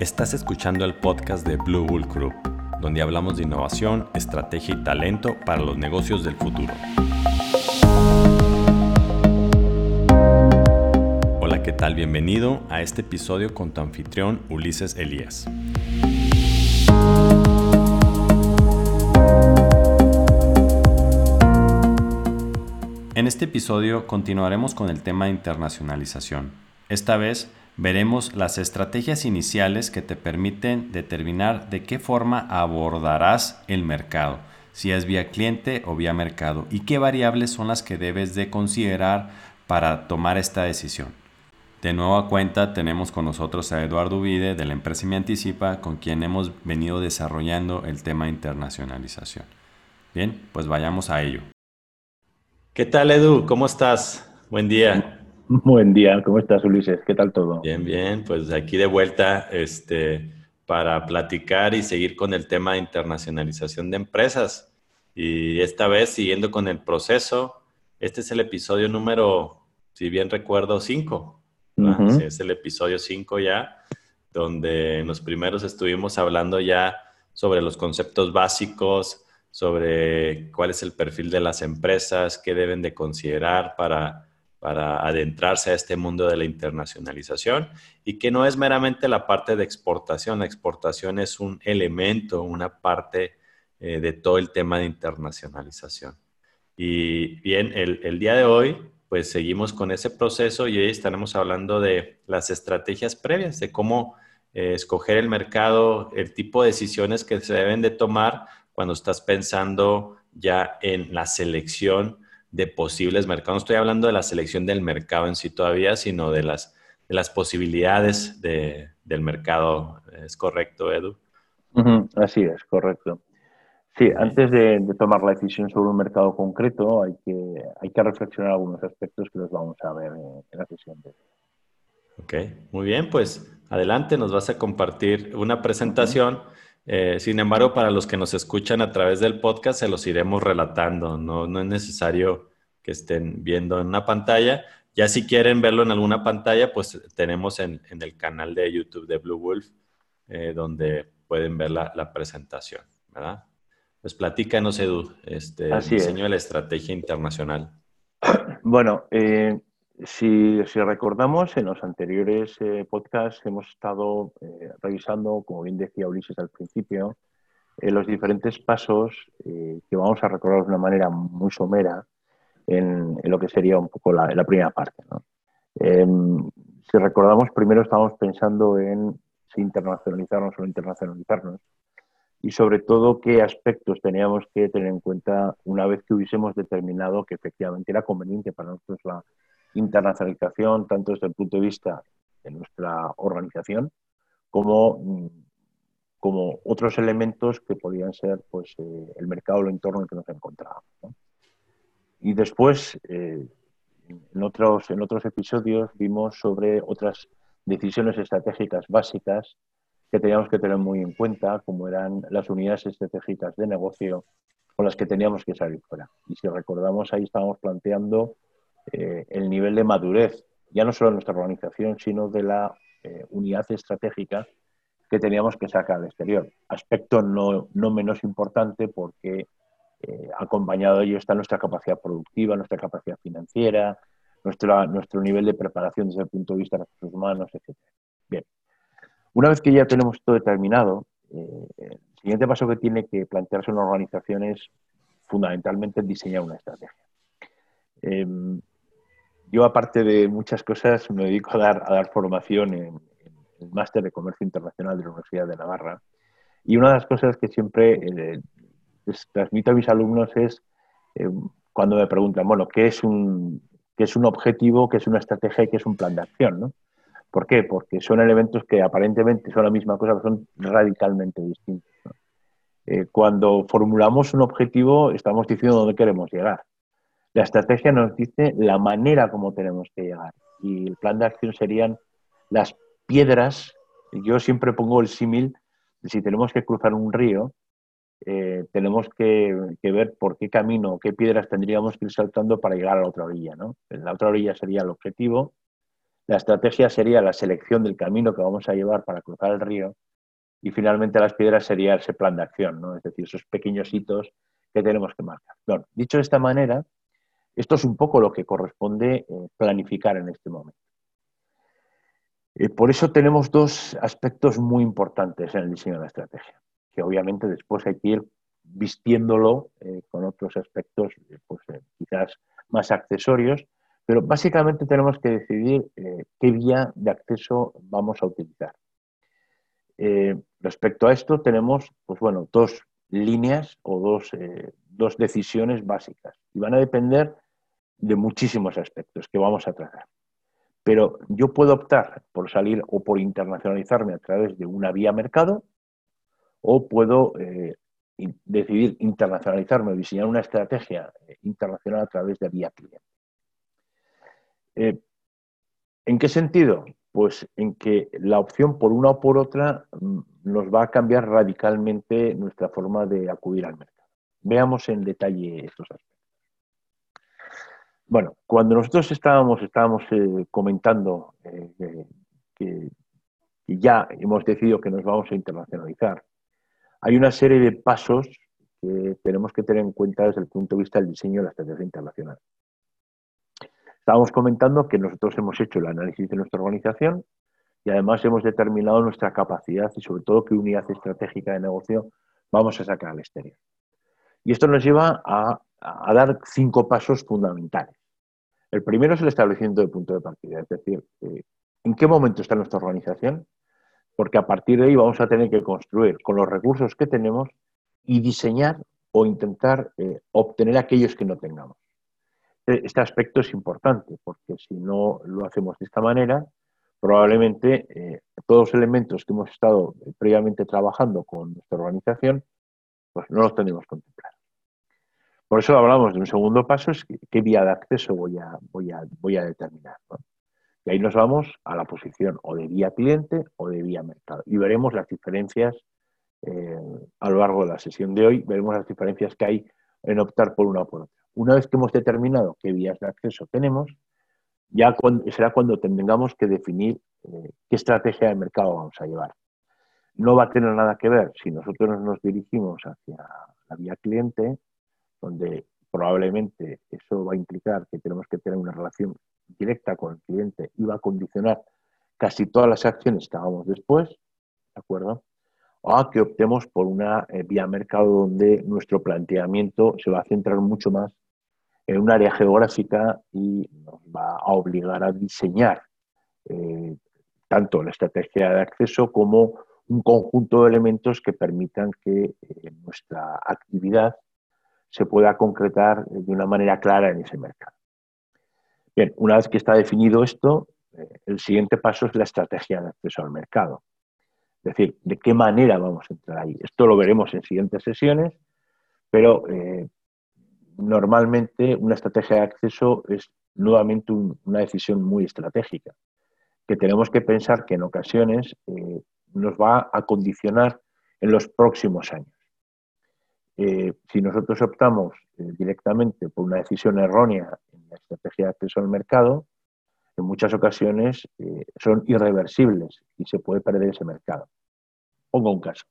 Estás escuchando el podcast de Blue Bull Group, donde hablamos de innovación, estrategia y talento para los negocios del futuro. Hola, ¿qué tal? Bienvenido a este episodio con tu anfitrión Ulises Elías. En este episodio continuaremos con el tema de internacionalización. Esta vez veremos las estrategias iniciales que te permiten determinar de qué forma abordarás el mercado, si es vía cliente o vía mercado, y qué variables son las que debes de considerar para tomar esta decisión. De nueva cuenta tenemos con nosotros a Eduardo Vide de la empresa Me Anticipa, con quien hemos venido desarrollando el tema de internacionalización. Bien, pues vayamos a ello. ¿Qué tal Edu? ¿Cómo estás? Buen día. Buen día, ¿cómo estás Ulises? ¿Qué tal todo? Bien, bien, pues aquí de vuelta este, para platicar y seguir con el tema de internacionalización de empresas. Y esta vez siguiendo con el proceso, este es el episodio número, si bien recuerdo, 5. es el episodio 5 ya, donde en los primeros estuvimos hablando ya sobre los conceptos básicos, sobre cuál es el perfil de las empresas, qué deben de considerar para para adentrarse a este mundo de la internacionalización y que no es meramente la parte de exportación, la exportación es un elemento, una parte eh, de todo el tema de internacionalización. Y bien, el, día de hoy, pues seguimos con ese proceso y hoy estaremos hablando de las estrategias previas, de cómo eh, escoger el mercado, el tipo de decisiones que se deben de tomar cuando estás pensando ya en la selección de posibles mercados. No estoy hablando de la selección del mercado en sí todavía, sino de las, de las posibilidades de, del mercado. ¿Es correcto, Edu? así es, correcto. Sí, antes de, tomar la decisión sobre un mercado concreto, hay que, hay que reflexionar algunos aspectos que los vamos a ver en, la sesión de Ok, muy bien, pues adelante, nos vas a compartir una presentación. Eh, sin embargo, para los que nos escuchan a través del podcast, se los iremos relatando. No, no es necesario que estén viendo en una pantalla. Ya si quieren verlo en alguna pantalla, pues tenemos en, el canal de YouTube de Blue Wolf, eh, donde pueden ver la, presentación, ¿verdad? Pues platícanos, Edu, este, el diseño de la estrategia internacional. Bueno, eh, si, recordamos, en los anteriores eh, podcasts hemos estado revisando, como bien decía Ulises al principio, los diferentes pasos que vamos a recordar de una manera muy somera en, lo que sería un poco la, primera parte. Em, si recordamos, primero estábamos pensando en si internacionalizarnos o no internacionalizarnos y sobre todo qué aspectos teníamos que tener en cuenta una vez que hubiésemos determinado que efectivamente era conveniente para nosotros la internacionalización, tanto desde el punto de vista de nuestra organización como, mm, como otros elementos que podían ser pues, eh, el mercado o el entorno en el que nos encontrábamos. Y después, eh, en, otros, en otros episodios, vimos sobre otras decisiones estratégicas básicas que teníamos que tener muy en cuenta, como eran las unidades estratégicas de negocio con las que teníamos que salir fuera. Y si recordamos, ahí estábamos planteando eh, el nivel de madurez, ya no solo de nuestra organización, sino de la eh, unidad estratégica que teníamos que sacar al exterior. Aspecto no, no menos importante porque eh, acompañado de ello está nuestra capacidad productiva, nuestra capacidad financiera, nuestro nivel de preparación desde el punto de vista de recursos humanos, etc. Bien, una vez que ya tenemos todo determinado, el siguiente paso que tiene que plantearse una organización es fundamentalmente diseñar una estrategia. Em, yo, aparte de muchas cosas, me dedico a dar, a dar formación en, el Máster de Comercio Internacional de la Universidad de Navarra. Y una de las cosas que siempre eh, transmito a mis alumnos es eh, cuando me preguntan, bueno, ¿qué es, un, ¿qué es un objetivo, qué es una estrategia y qué es un plan de acción? ¿no? ¿Por qué? Porque son elementos que aparentemente son la misma cosa, pero son radicalmente distintos. Eh, cuando formulamos un objetivo, estamos diciendo dónde queremos llegar. La estrategia nos dice la manera como tenemos que llegar y el plan de acción serían las piedras. Yo siempre pongo el símil de si tenemos que cruzar un río, eh, tenemos que, ver por qué camino, qué piedras tendríamos que ir saltando para llegar a la otra orilla. ¿no? La otra orilla sería el objetivo, La estrategia sería la selección del camino que vamos a llevar para cruzar el río y finalmente las piedras sería ese plan de acción, ¿no? es decir, esos pequeños hitos que tenemos que marcar. dicho de esta manera, esto es un poco lo que corresponde eh, planificar en este momento. Eh, por eso tenemos dos aspectos muy importantes en el diseño de la estrategia, que obviamente después hay que ir vistiéndolo eh, con otros aspectos pues, quizás más accesorios, pero básicamente tenemos que decidir qué vía de acceso vamos a utilizar. respecto a esto tenemos pues, bueno, dos líneas o dos, dos decisiones básicas y van a depender de muchísimos aspectos que vamos a tratar. Pero yo puedo optar por salir o por internacionalizarme a través de una vía mercado o puedo eh, decidir internacionalizarme diseñar una estrategia eh, internacional a través de vía cliente. Eh, ¿En qué sentido? Pues en que la opción por una o por otra mm, nos va a cambiar radicalmente nuestra forma de acudir al mercado. Veamos en detalle estos aspectos. Bueno, cuando nosotros estábamos, estábamos comentando eh, que, ya hemos decidido que nos vamos a internacionalizar, hay una serie de pasos que tenemos que tener en cuenta desde el punto de vista del diseño de la estrategia internacional. Estábamos comentando que nosotros hemos hecho el análisis de nuestra organización y además hemos determinado nuestra capacidad y sobre todo qué unidad estratégica de negocio vamos a sacar al exterior. Y esto nos lleva a dar cinco pasos fundamentales. El primero es el establecimiento de punto de partida, es decir, eh, ¿en qué momento está nuestra organización? Porque a partir de ahí vamos a tener que construir con los recursos que tenemos y diseñar o intentar eh, obtener aquellos que no tengamos. E, este aspecto es importante porque si no lo hacemos de esta manera, probablemente eh, todos los elementos que hemos estado previamente trabajando con nuestra organización, pues no los tenemos contemplados. Por eso hablamos de un segundo paso, es qué vía de acceso voy a, determinar. Y ahí nos vamos a la posición o de vía cliente o de vía mercado. Y veremos las diferencias eh, a lo largo de la sesión de hoy, veremos las diferencias que hay en optar por una o por otra. Una vez que hemos determinado qué vías de acceso tenemos, ya será cuando tengamos que definir eh, qué estrategia de mercado vamos a llevar. No va a tener nada que ver si nosotros nos dirigimos hacia la vía cliente donde probablemente eso va a implicar que tenemos que tener una relación directa con el cliente va a condicionar casi todas las acciones que hagamos después, ¿de acuerdo? O a que optemos por una eh, vía mercado donde nuestro planteamiento se va a centrar mucho más en un área geográfica y nos va a obligar a diseñar eh, tanto la estrategia de acceso como un conjunto de elementos que permitan que eh, nuestra actividad se pueda concretar de una manera clara en ese mercado. Bien, una vez que está definido esto, eh, el siguiente paso es la estrategia de acceso al mercado. Es decir, de qué manera vamos a entrar ahí. Esto lo veremos en siguientes sesiones, pero eh, normalmente una estrategia de acceso es nuevamente una decisión muy estratégica, que tenemos que pensar que en ocasiones eh, nos va a condicionar en los próximos años. Si nosotros optamos directamente por una decisión errónea la estrategia de acceso al mercado, en muchas ocasiones eh, son irreversibles y se puede perder ese mercado. Pongo un caso.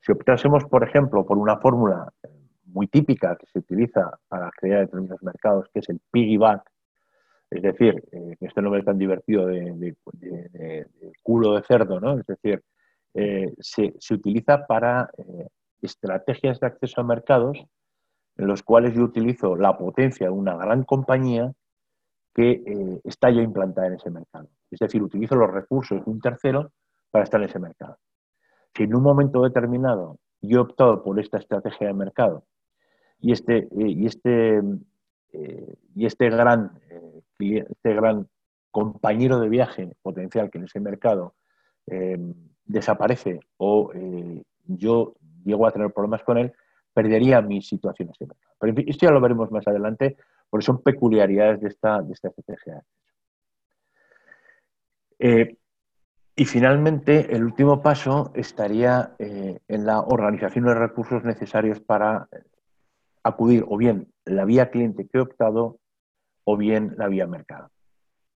Si optásemos, por ejemplo, por una fórmula muy típica que se utiliza para crear determinados mercados, que es el piggyback, es decir, este nombre tan divertido de, culo de cerdo, ¿no? Es decir, se, se, utiliza para estrategias de acceso a mercados en los cuales yo utilizo la potencia de una gran compañía que eh, está ya implantada en ese mercado. Es decir, utilizo los recursos de un tercero para estar en ese mercado. Si en un momento determinado yo he optado por esta estrategia de mercado y este, eh, y este, eh, y este, gran, este gran compañero de viaje potencial que en ese mercado desaparece o yo llego a tener problemas con él, perdería mis situaciones de mercado. Pero esto ya lo veremos más adelante, porque son peculiaridades de esta, de esta estrategia. Eh, y finalmente, el último paso estaría eh, en la organización de recursos necesarios para acudir o bien la vía cliente que he optado o bien la vía mercado.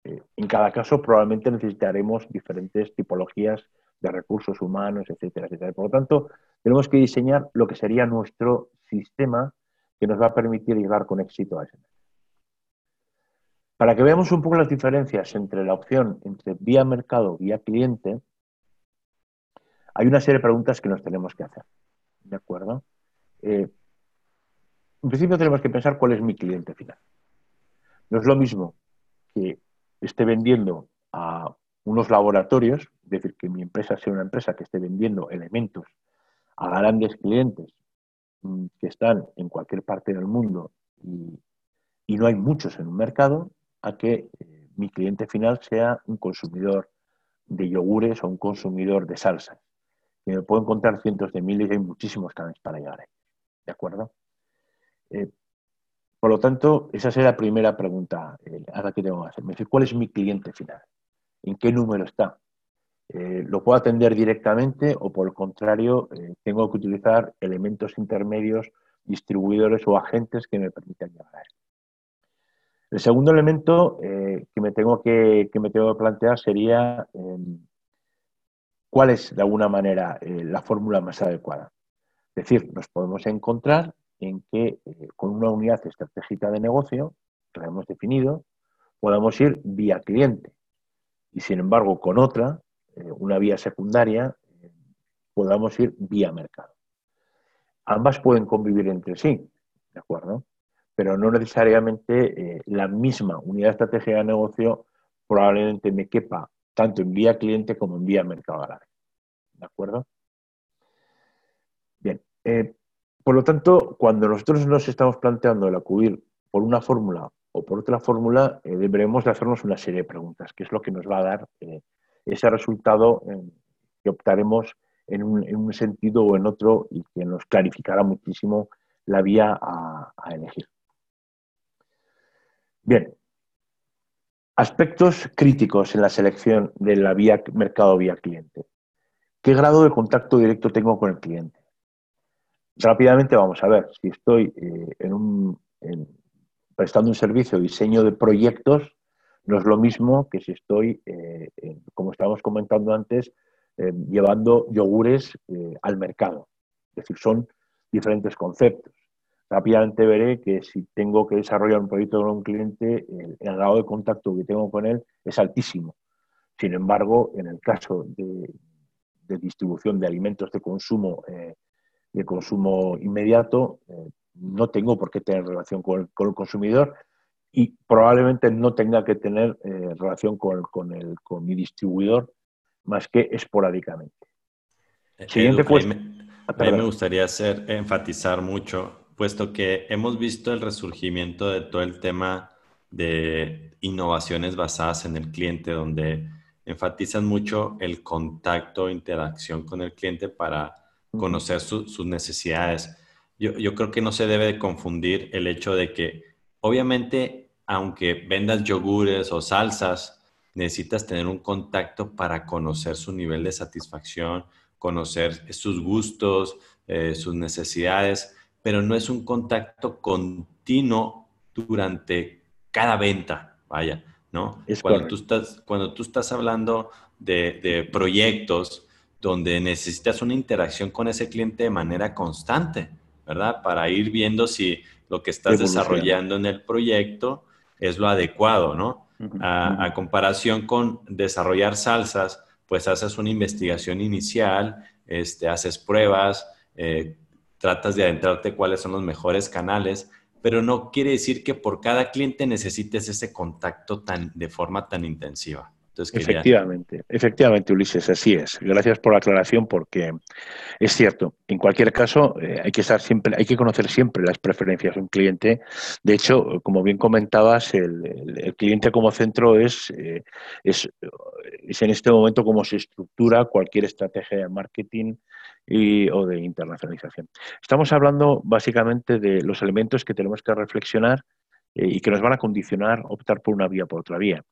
Eh, en cada caso probablemente necesitaremos diferentes tipologías de recursos humanos, etcétera, etcétera. Por lo tanto, tenemos que diseñar lo que sería nuestro sistema que nos va a permitir llegar con éxito a ese Para que veamos un poco las diferencias entre la opción entre vía mercado, vía cliente, hay una serie de preguntas que nos tenemos que hacer. ¿De acuerdo? Eh, en principio tenemos que pensar cuál es mi cliente final. No es lo mismo que esté vendiendo a unos laboratorios, es decir, que mi empresa sea una empresa que esté vendiendo elementos a grandes clientes mm, que están en cualquier parte del mundo y, no hay muchos en un mercado, a que eh, mi cliente final sea un consumidor de yogures o un consumidor de salsas. Que me puedo encontrar cientos de miles y hay muchísimos canales para llegar ahí. ¿De acuerdo? Eh, por lo tanto, esa sería la primera pregunta eh, a la que tengo que hacer. ¿cuál es mi cliente final? ¿En qué número está? Eh, ¿Lo puedo atender directamente o por el contrario tengo que utilizar elementos intermedios, distribuidores o agentes que me permitan llegar a él? El segundo elemento que, me tengo que, que, me tengo que plantear sería em, cuál es, de alguna manera, la fórmula más adecuada. Es decir, nos podemos encontrar en que eh, con una unidad estratégica de negocio que la hemos definido, podamos ir vía cliente. Y sin embargo, con otra, eh, una vía secundaria, eh, podamos ir vía mercado. Ambas pueden convivir entre sí, ¿de acuerdo? Pero no necesariamente la misma unidad estratégica de negocio probablemente me quepa tanto en vía cliente como en vía mercado ¿De acuerdo? Bien. Por lo tanto, cuando nosotros nos estamos planteando el acudir por una fórmula o por otra fórmula, eh, deberemos de hacernos una serie de preguntas, que es lo que nos va a dar eh, ese resultado que optaremos en un, sentido o en otro y que nos clarificará muchísimo la vía a, a elegir. Bien, aspectos críticos en la selección de la vía mercado vía cliente. ¿Qué grado de contacto directo tengo con el cliente? rápidamente vamos a ver, si estoy eh, en un, prestando un servicio de diseño de proyectos, no es lo mismo que si estoy, eh, como estábamos comentando antes, eh, llevando yogures al mercado. Es decir, son diferentes conceptos. Rápidamente veré que si tengo que desarrollar un proyecto con un cliente, el, grado de contacto que tengo con él es altísimo. Sin embargo, en el caso de, distribución de alimentos de consumo de consumo inmediato, eh, no tengo por qué tener relación con el, consumidor y probablemente no tenga que tener eh, relación con, el, con mi distribuidor más que esporádicamente. Eh, Siguiente pues, a, mí, me gustaría hacer, enfatizar mucho, puesto que hemos visto el resurgimiento de todo el tema de innovaciones basadas en el cliente, donde enfatizan mucho el contacto, interacción con el cliente para conocer sus necesidades. Yo, yo, creo que no se debe confundir el hecho de que, obviamente, aunque vendas yogures o salsas, necesitas tener un contacto para conocer su nivel de satisfacción, conocer sus gustos, eh, sus necesidades, pero no es un contacto continuo durante cada venta, vaya, ¿no? cuando, tú estás, cuando tú estás hablando de, de proyectos, donde necesitas una interacción con ese cliente de manera constante, ¿verdad? Para ir viendo si lo que estás desarrollando en el proyecto es lo adecuado, ¿no? a, comparación con desarrollar salsas, pues haces una investigación inicial, este, haces pruebas, eh, tratas de adentrarte cuáles son los mejores canales, pero no quiere decir que por cada cliente necesites ese contacto tan, de forma tan intensiva. Efectivamente, efectivamente, Ulises, así es. Gracias por la aclaración porque es cierto. En cualquier caso, eh, hay que estar siempre, hay que conocer siempre las preferencias de un cliente. De hecho, como bien comentabas, el, cliente como centro es, eh, es, es, en este momento como se estructura cualquier estrategia de marketing o de internacionalización. Estamos hablando básicamente de los elementos que tenemos que reflexionar eh, y que nos van a condicionar optar por una vía por otra vía.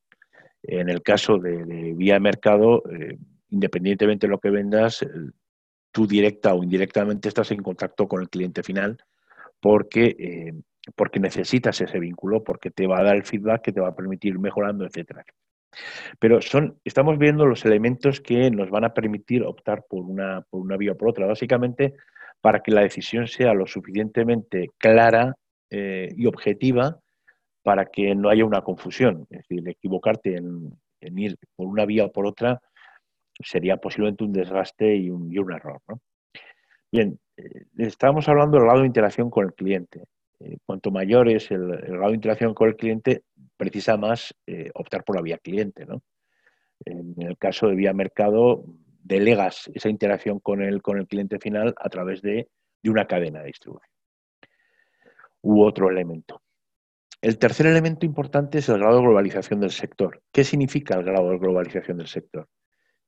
En el caso de, vía mercado, eh, independientemente de lo que vendas, eh, tú directa o indirectamente estás en contacto con el cliente final porque eh, porque necesitas ese vínculo, porque te va a dar el feedback que te va a permitir ir mejorando, etcétera. Pero son, estamos viendo los elementos que nos van a permitir optar por una, por una vía o por otra, básicamente para que la decisión sea lo suficientemente clara y objetiva para que no haya una confusión. Es decir, equivocarte en, ir por una vía o por otra sería posiblemente un desgaste y un, error. Bien, eh, estábamos hablando del lado de interacción con el cliente. Eh, cuanto mayor es el, grado de interacción con el cliente, precisa más eh, optar por la vía cliente. ¿no? En el caso de vía mercado, delegas esa interacción con el, con el cliente final a través de, una cadena de distribución. U otro elemento. El tercer elemento importante es el grado de globalización del sector. ¿Qué significa el grado de globalización del sector?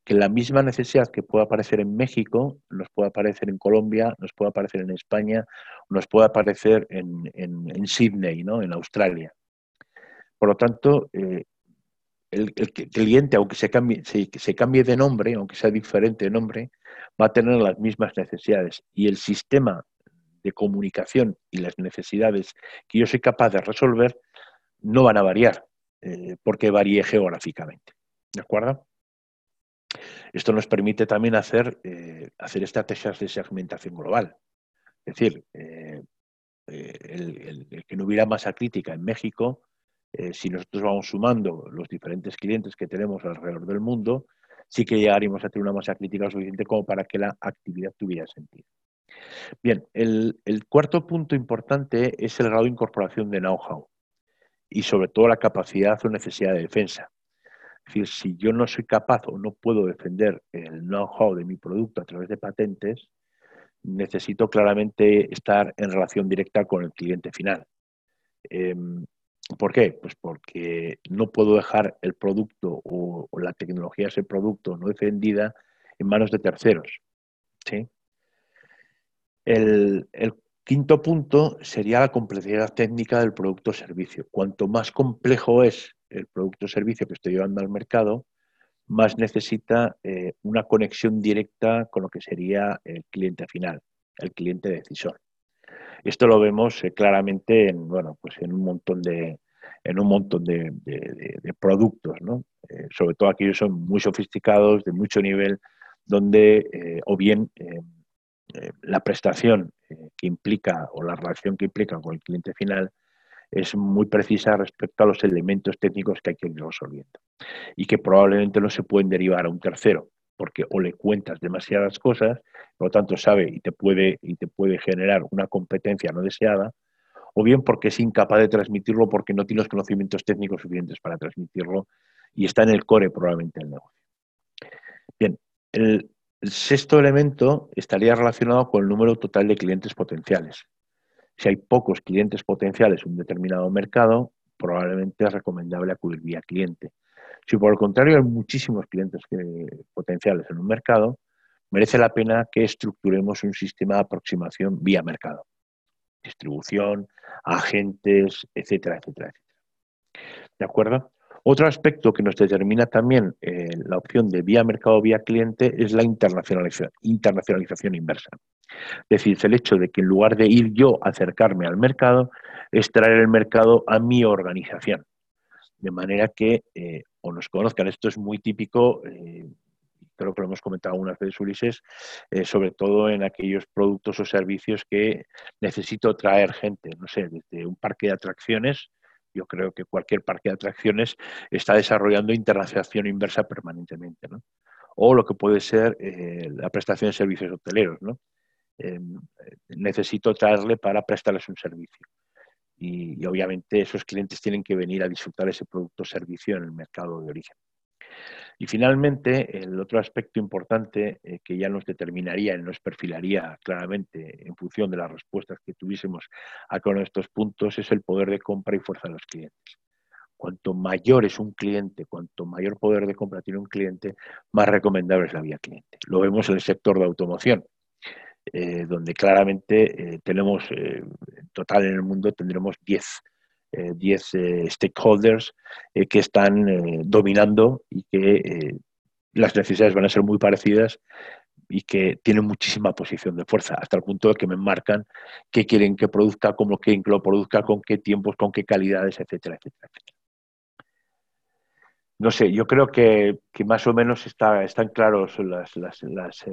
que la misma necesidad que puede aparecer en México nos puede aparecer en Colombia, nos puede aparecer en España, nos puede aparecer en, en, Sydney, ¿no? en Australia. Por lo tanto, eh, el, cliente, aunque se cambie, se, cambie de nombre, aunque sea diferente de nombre, va a tener las mismas necesidades. Y el sistema de comunicación y las necesidades que yo soy capaz de resolver no van a variar, eh, porque varíe geográficamente. ¿De acuerdo? Esto nos permite también hacer, eh, hacer estrategias de segmentación global. Es decir, eh, eh, el, que no hubiera masa crítica en México, si nosotros vamos sumando los diferentes clientes que tenemos alrededor del mundo, sí que llegaríamos a tener una masa crítica suficiente como para que la actividad tuviera sentido. Bien, el, cuarto punto importante es el grado de incorporación de know-how y sobre todo la capacidad o necesidad de defensa. Es decir, si yo no soy capaz o no puedo defender el know-how de mi producto a través de patentes, necesito claramente estar en relación directa con el cliente final. Em, ¿Por qué? Pues porque no puedo dejar el producto o, la tecnología de ese producto no defendida en manos de terceros. El, quinto punto sería la complejidad técnica del producto o servicio. Cuanto más complejo es el producto o servicio que estoy llevando al mercado, más necesita eh, una conexión directa con lo que sería el cliente final, el cliente decisor. Esto lo vemos eh, claramente en, bueno, pues en un montón de, en un montón de, productos, eh, sobre todo aquellos son muy sofisticados, de mucho nivel, donde o bien la prestación que implica o la relación que implica con el cliente final es muy precisa respecto a los elementos técnicos que hay que ir resolviendo y que probablemente no se pueden derivar a un tercero porque o le cuentas demasiadas cosas, por lo tanto sabe y te puede y te puede generar una competencia no deseada, o bien porque es incapaz de transmitirlo porque no tiene los conocimientos técnicos suficientes para transmitirlo y está en el core probablemente del negocio. Bien, el sexto elemento estaría relacionado con el número total de clientes potenciales. Si hay pocos clientes potenciales en un determinado mercado, probablemente es recomendable acudir vía cliente. Si por el contrario hay muchísimos clientes potenciales en un mercado, merece la pena que estructuremos un sistema de aproximación vía mercado. Distribución, agentes, etcétera, etcétera, etcétera. ¿De acuerdo? Otro aspecto que nos determina también eh, la opción de vía mercado vía cliente es la internacionalización, inversa. Es decir, el hecho de que en lugar de ir yo a acercarme al mercado, es traer el mercado a mi organización. De manera que eh, o nos conozcan. Esto es muy típico, eh, creo que lo hemos comentado algunas veces, Ulises, sobre todo en aquellos productos o servicios que necesito traer gente, no sé, desde un parque de atracciones yo creo que cualquier parque de atracciones está desarrollando internacionalización inversa permanentemente. ¿no? O lo que puede ser eh, la prestación de servicios hoteleros. ¿no? Em, necesito traerle para prestarles un servicio. Y, y, obviamente esos clientes tienen que venir a disfrutar ese producto o servicio en el mercado de origen. Y finalmente, el otro aspecto importante eh, que ya nos determinaría y nos perfilaría claramente en función de las respuestas que tuviésemos a con estos puntos es el poder de compra y fuerza de los clientes. Cuanto mayor es un cliente, cuanto mayor poder de compra tiene un cliente, más recomendable es la vía cliente. Lo vemos en el sector de automoción, eh, donde claramente eh, tenemos, en total en el mundo tendremos 10 10 eh, eh, stakeholders eh, que están dominando y que las necesidades van a ser muy parecidas y que tienen muchísima posición de fuerza, hasta el punto de que me marcan qué quieren que produzca, cómo quieren que lo produzca, con qué tiempos, con qué calidades, etcétera, etcétera, etcétera. No sé, yo creo que, más o menos está, están claros las, las, las,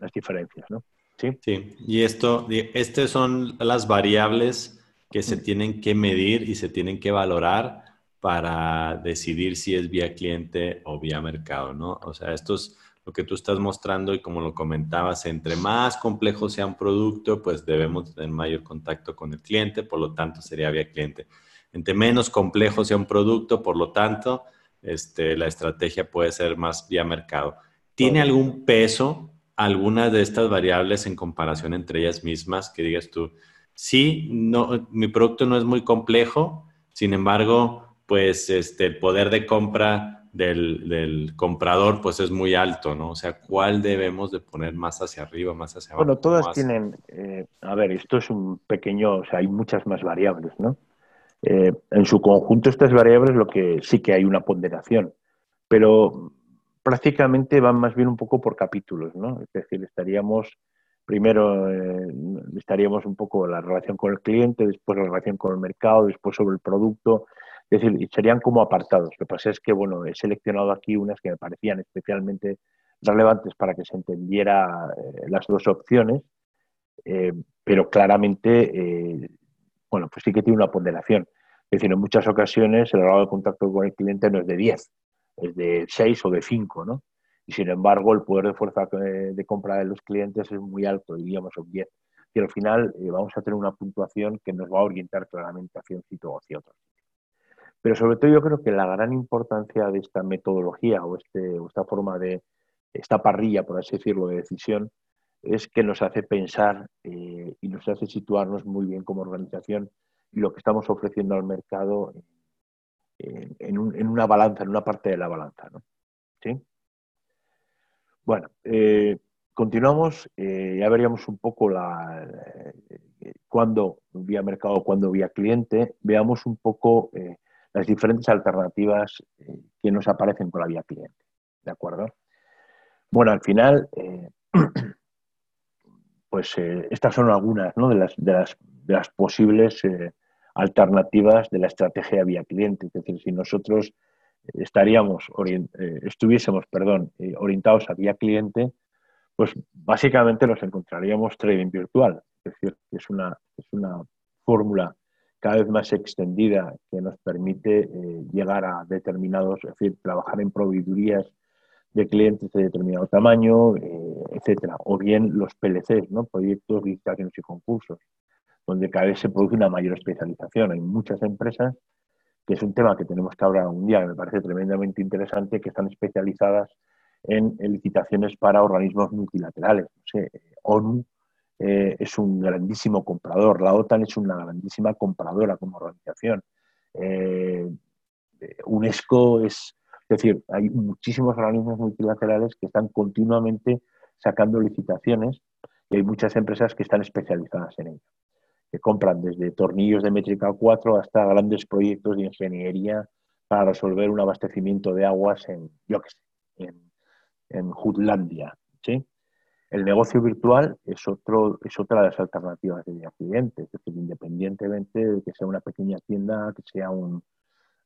las diferencias, ¿no? ¿Sí? sí, y esto, estas son las variables que se tienen que medir y se tienen que valorar para decidir si es vía cliente o vía mercado, ¿no? O sea, esto es lo que tú estás mostrando y como lo comentabas, entre más complejo sea un producto, pues debemos tener mayor contacto con el cliente, por lo tanto sería vía cliente. Entre menos complejo sea un producto, por lo tanto, este, la estrategia puede ser más vía mercado. ¿Tiene algún peso alguna de estas variables en comparación entre ellas mismas que digas tú, sí, no, mi producto no es muy complejo, sin embargo, pues este, el poder de compra del, comprador pues es muy alto, ¿no? O sea, ¿cuál debemos de poner más hacia arriba, más hacia abajo? Bueno, todas tienen, eh, a ver, esto es un pequeño, o sea, hay muchas más variables, ¿no? Eh, en su conjunto estas variables lo que sí que hay una ponderación, pero prácticamente van más bien un poco por capítulos, ¿no? Es decir, estaríamos primero eh, estaríamos un poco la relación con el cliente, después la relación con el mercado, después sobre el producto, es decir, serían como apartados. Lo que pasa es que, bueno, he seleccionado aquí unas que me parecían especialmente relevantes para que se entendiera eh, las dos opciones, eh, pero claramente, bueno, pues sí que tiene una ponderación. Es decir, en muchas ocasiones el grado de contacto con el cliente no es de 10, es de 6 o de 5, ¿no? Y sin embargo, el poder de fuerza de compra de los clientes es muy alto, diríamos, son 10. Y al final vamos a tener una puntuación que nos va a orientar claramente hacia un sitio o hacia otro. Pero sobre todo yo creo que la gran importancia de esta metodología o, este, esta forma de, esta parrilla, por así decirlo, de decisión, es que nos hace pensar eh, y nos hace situarnos muy bien como organización y lo que estamos ofreciendo al mercado en, una balanza, en una parte de la balanza. ¿no? ¿Sí? Bueno, eh, continuamos, eh, ya veríamos un poco la, cuándo vía mercado, cuándo vía cliente, veamos un poco las diferentes alternativas eh, que nos aparecen por la vía cliente. ¿De acuerdo? Bueno, al final, eh, pues eh, estas son algunas las, de, las, posibles alternativas de la estrategia vía cliente. Es decir, si nosotros estaríamos estuviésemos perdón, orientados a vía cliente, pues básicamente nos encontraríamos trading virtual. Es decir, es una, es una fórmula cada vez más extendida que nos permite eh, llegar a determinados, es decir, trabajar en proveedurías de clientes de determinado tamaño, eh, etcétera, o bien los PLCs, ¿no? proyectos, licitaciones y concursos, donde cada vez se produce una mayor especialización. Hay muchas empresas, que es un tema que tenemos que hablar un día, que me parece tremendamente interesante, que están especializadas en, licitaciones para organismos multilaterales, no sé, ONU, eh, es un grandísimo comprador, la OTAN es una grandísima compradora como organización. Eh, UNESCO es, es decir, hay muchísimos organismos multilaterales que están continuamente sacando licitaciones y hay muchas empresas que están especializadas en ello, que compran desde tornillos de métrica 4 hasta grandes proyectos de ingeniería para resolver un abastecimiento de aguas en, yo qué sé, en, en Jutlandia. ¿sí? El negocio virtual es, otro, es otra de las alternativas de cliente, es decir, independientemente de que sea una pequeña tienda, que sea un,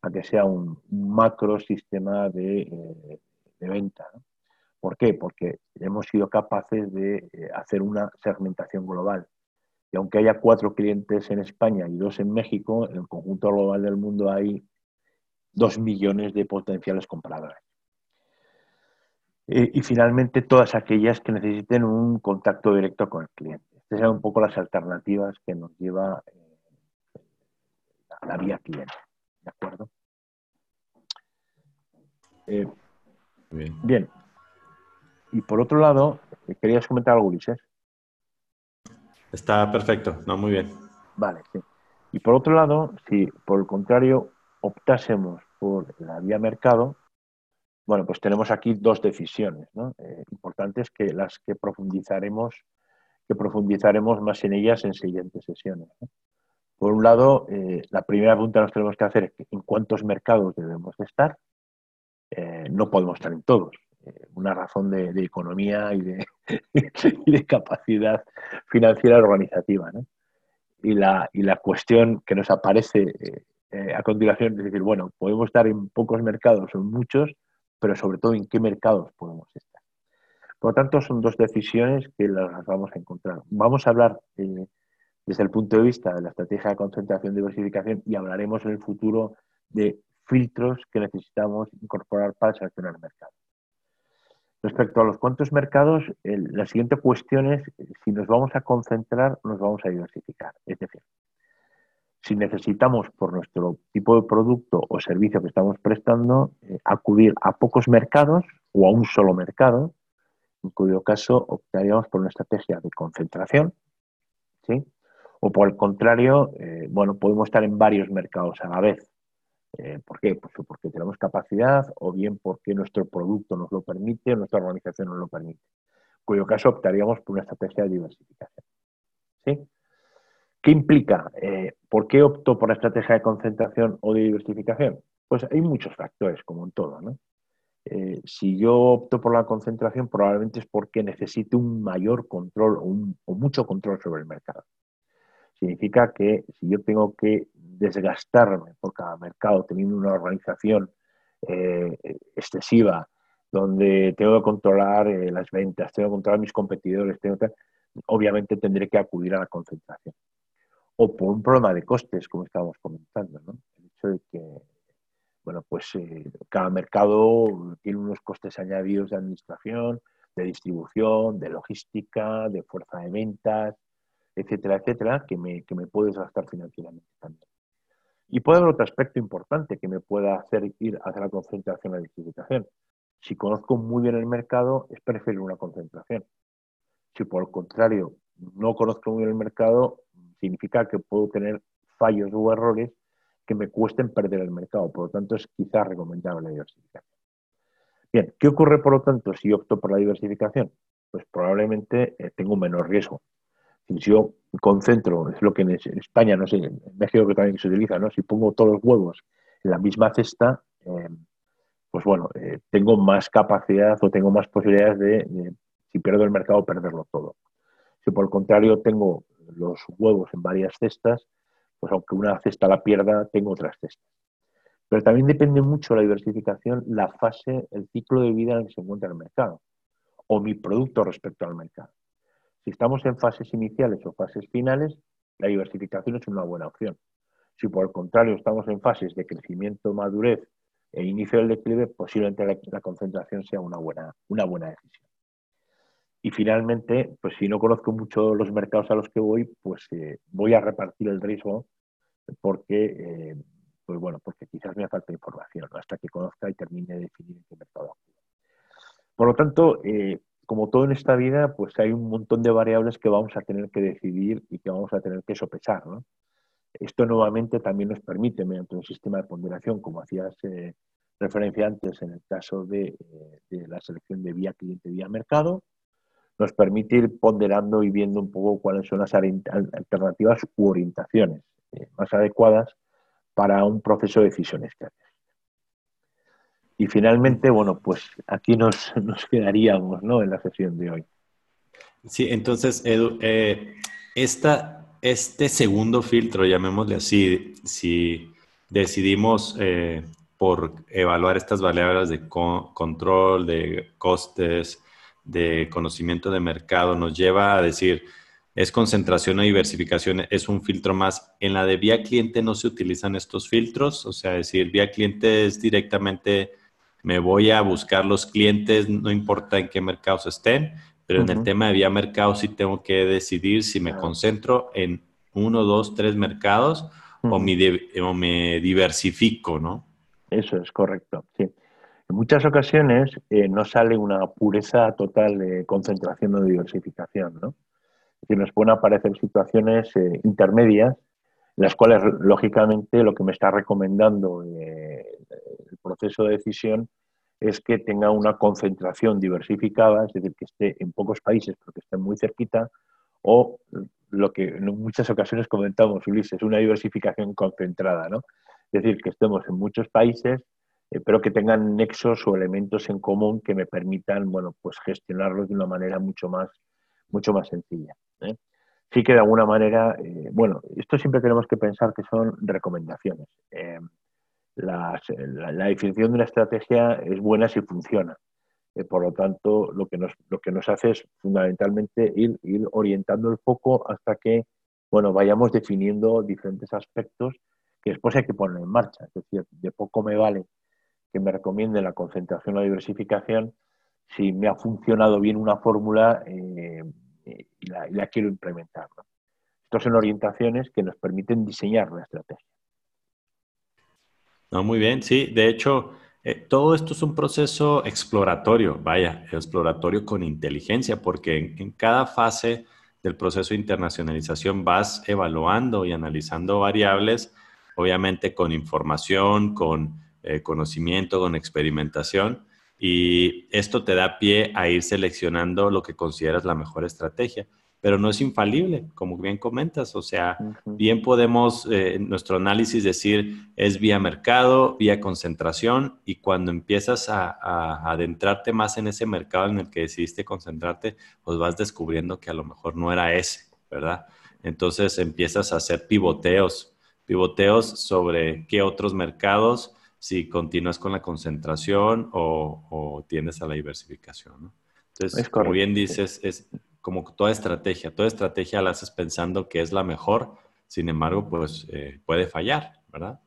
a que sea un macro sistema de, eh, venta. ¿Por qué? Porque hemos sido capaces de eh, hacer una segmentación global. Y aunque haya cuatro clientes en España y dos en México, en el conjunto global del mundo hay dos millones de potenciales compradores. Eh, y finalmente todas aquellas que necesiten un contacto directo con el cliente. Estas son un poco las alternativas que nos lleva eh, a la vía cliente. ¿De acuerdo? Eh, bien. Y por otro lado, ¿querías comentar algo, Ulises? Está perfecto, no, muy bien. Vale, sí. Y por otro lado, si por el contrario optásemos por la vía mercado, bueno, pues tenemos aquí dos decisiones eh, importantes que las que profundizaremos, que profundizaremos más en ellas en siguientes sesiones. Por un lado, eh, la primera pregunta nos tenemos que hacer es en cuántos mercados debemos de estar. Eh, no podemos estar en todos. Una razón de, economía y de, capacidad financiera organizativa. ¿no? Y, la, y la cuestión que nos aparece eh, eh, a continuación es decir, bueno, podemos estar en pocos mercados o en muchos, pero sobre todo en qué mercados podemos estar. Por lo tanto, son dos decisiones que las vamos a encontrar. Vamos a hablar eh, desde el punto de vista de la estrategia de concentración diversificación y hablaremos en el futuro de filtros que necesitamos incorporar para seleccionar el mercado. Respecto a los cuantos mercados, la siguiente cuestión es si nos vamos a concentrar nos vamos a diversificar. Es decir, si necesitamos por nuestro tipo de producto o servicio que estamos prestando eh, acudir a pocos mercados o a un solo mercado, en cuyo caso optaríamos por una estrategia de concentración, ¿sí? O por el contrario, eh, bueno, podemos estar en varios mercados a la vez. Eh, ¿Por qué? Pues porque tenemos capacidad o bien porque nuestro producto nos lo permite o nuestra organización nos lo permite. En cuyo caso optaríamos por una estrategia de diversificación. ¿Sí? ¿Qué implica? Eh, ¿Por qué opto por la estrategia de concentración o de diversificación? Pues hay muchos factores, como en todo. ¿no? Eh, si yo opto por la concentración, probablemente es porque necesito un mayor control o, mucho control sobre el mercado. Significa que si yo tengo que desgastarme por cada mercado teniendo una organización eh, excesiva, donde tengo que controlar las ventas, tengo que controlar mis competidores, tengo obviamente tendré que acudir a la concentración o por un problema de costes, como estábamos comentando, ¿no? El hecho de que, bueno, pues eh, cada mercado tiene unos costes añadidos de administración, de distribución, de logística, de fuerza de ventas, etcétera, etcétera, que me, que me puede desgastar financieramente también. Y puede haber otro aspecto importante que me pueda hacer ir hacia la concentración o la distribución. Si conozco muy bien el mercado, es preferir una concentración. Si por el contrario no conozco muy bien el mercado, significa que puedo tener fallos o errores que me cuesten perder el mercado. Por lo tanto, es quizás recomendable la diversificación. Bien, ¿qué ocurre por lo tanto si opto por la diversificación? Pues probablemente eh, tengo un menor riesgo. Si yo concentro, es lo que en España, no sé, en México que también se utiliza, ¿no? Si pongo todos los huevos en la misma cesta, eh, pues bueno, eh, tengo más capacidad o tengo más posibilidades de, si pierdo el mercado, perderlo todo. Si por el contrario tengo los huevos en varias cestas, pues aunque una cesta la pierda, tengo otras cestas. Pero también depende mucho la diversificación, la fase, el ciclo de vida en el que se encuentra el mercado o mi producto respecto al mercado. Si estamos en fases iniciales o fases finales, la diversificación es una buena opción. Si por el contrario estamos en fases de crecimiento, madurez e inicio del declive, posiblemente la, concentración sea una buena, una buena decisión. Y finalmente, pues si no conozco mucho los mercados a los que voy, pues eh, voy a repartir el riesgo porque, eh, pues bueno, porque quizás me falta información hasta que conozca y termine de definir en qué mercado. Por lo tanto, eh, como todo en esta vida, pues hay un montón de variables que vamos a tener que decidir y que vamos a tener que sopesar. Esto nuevamente también nos permite, mediante un sistema de ponderación, como hacías referencia antes en el caso de, de la selección de vía cliente, vía mercado, nos permite ir ponderando y viendo un poco cuáles son las alternativas u orientaciones eh, más adecuadas para un proceso de decisiones que Y finalmente, bueno, pues aquí nos, nos quedaríamos ¿no? en la sesión de hoy. Sí, entonces, Edu, eh, este segundo filtro, llamémosle así, si decidimos eh, por evaluar estas variables de control, de costes, de conocimiento de mercado nos lleva a decir, es concentración o diversificación, es un filtro más. En la de vía cliente no se utilizan estos filtros, o sea, decir, vía cliente es directamente, me voy a buscar los clientes, no importa en qué mercados estén, pero en el tema de vía mercado sí tengo que decidir si me concentro en uno, dos, tres mercados o, o me diversifico, ¿no? Eso es correcto, sí. En muchas ocasiones eh, no sale una pureza total de concentración o diversificación, ¿no? Es nos pueden aparecer situaciones eh, intermedias, en las cuales, lógicamente, lo que me está recomendando eh, el proceso de decisión es que tenga una concentración diversificada, es decir, que esté en pocos países, pero que esté muy cerquita, o lo que en muchas ocasiones comentamos, Ulises, una diversificación concentrada, ¿no? Es decir, que estemos en muchos países, eh, pero que tengan nexos o elementos en común que me permitan, bueno, pues gestionarlos de una manera mucho más, mucho más sencilla. ¿eh? Sí que de alguna manera, eh, bueno, esto siempre tenemos que pensar que son recomendaciones. La, definición de una estrategia es buena si funciona. por lo tanto, lo que, nos, lo que nos hace es fundamentalmente ir, orientando el foco hasta que bueno, vayamos definiendo diferentes aspectos que después hay que poner en marcha. Es decir, de poco me vale que me recomiende la concentración o la diversificación si me ha funcionado bien una fórmula eh, y, la, quiero implementar. Estas son orientaciones que nos permiten diseñar una estrategia. No, muy bien, sí. De hecho, eh, todo esto es un proceso exploratorio, vaya, exploratorio con inteligencia, porque en cada fase del proceso de internacionalización vas evaluando y analizando variables, obviamente con información, con eh, conocimiento, con experimentación, y esto te da pie a ir seleccionando lo que consideras la mejor estrategia pero no es infalible, como bien comentas. O sea, bien podemos eh, en nuestro análisis decir es vía mercado, vía concentración, y cuando empiezas a, adentrarte más en ese mercado en el que decidiste concentrarte, pues vas descubriendo que a lo mejor no era ese, ¿verdad? Entonces empiezas a hacer pivoteos, pivoteos sobre qué otros mercados, si continúas con la concentración o, o tiendes a la diversificación, ¿no? Entonces, como bien dices, es como toda estrategia, toda estrategia la haces pensando que es la mejor, sin embargo, pues eh, puede fallar, ¿verdad?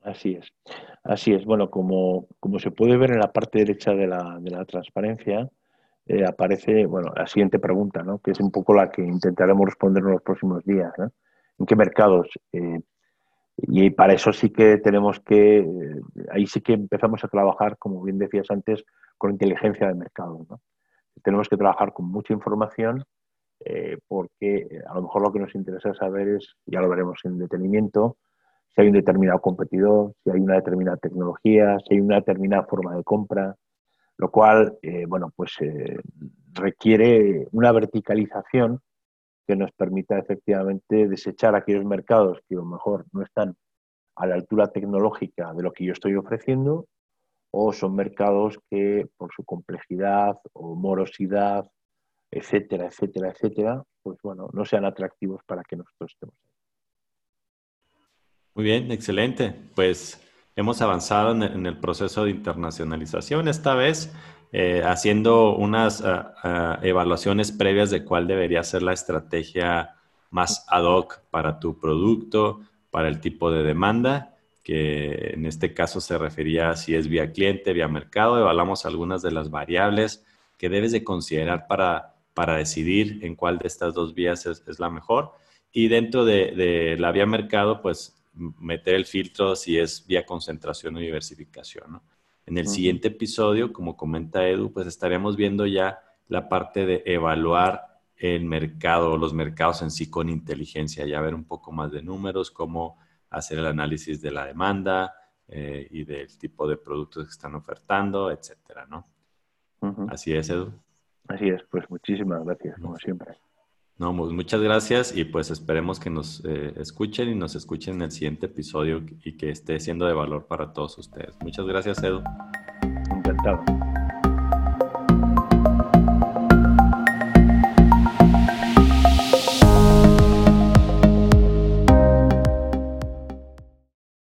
Así es, así es. Bueno, como, como se puede ver en la parte derecha de la, de la transparencia, eh, aparece, bueno, la siguiente pregunta, ¿no? Que es un poco la que intentaremos responder en los próximos días, ¿no? ¿En qué mercados? Eh, y para eso sí que tenemos que, ahí sí que empezamos a trabajar, como bien decías antes, con inteligencia de mercado, ¿no? Tenemos que trabajar con mucha información eh, porque eh, a lo mejor lo que nos interesa saber es, ya lo veremos en detenimiento, si hay un determinado competidor, si hay una determinada tecnología, si hay una determinada forma de compra, lo cual, eh, bueno, pues requiere una verticalización que nos permita efectivamente desechar aquellos mercados que a lo mejor no están a la altura tecnológica de lo que yo estoy ofreciendo o son mercados que por su complejidad o morosidad, etcétera, etcétera, etcétera, pues bueno, no sean atractivos para que nosotros estemos. Muy bien, excelente. Pues hemos avanzado en el proceso de internacionalización esta vez, eh, haciendo unas ah, ah, evaluaciones previas de cuál debería ser la estrategia más ad hoc para tu producto, para el tipo de demanda que en este caso se refería a si es vía cliente, vía mercado. Evaluamos algunas de las variables que debes de considerar para, para decidir en cuál de estas dos vías es, la mejor. Y dentro de, la vía mercado, pues meter el filtro si es vía concentración o diversificación. En el siguiente episodio, como comenta Edu, pues estaremos viendo ya la parte de evaluar el mercado, los mercados en sí con inteligencia, ya ver un poco más de números, cómo hacer el análisis de la demanda eh, y del tipo de productos que están ofertando, etcétera, ¿no? Así es, Edu. Así es, pues muchísimas gracias, como siempre. No, pues muchas gracias y pues esperemos que nos eh, escuchen y nos escuchen en el siguiente episodio y que esté siendo de valor para todos ustedes. Muchas gracias, Edu. Encantado.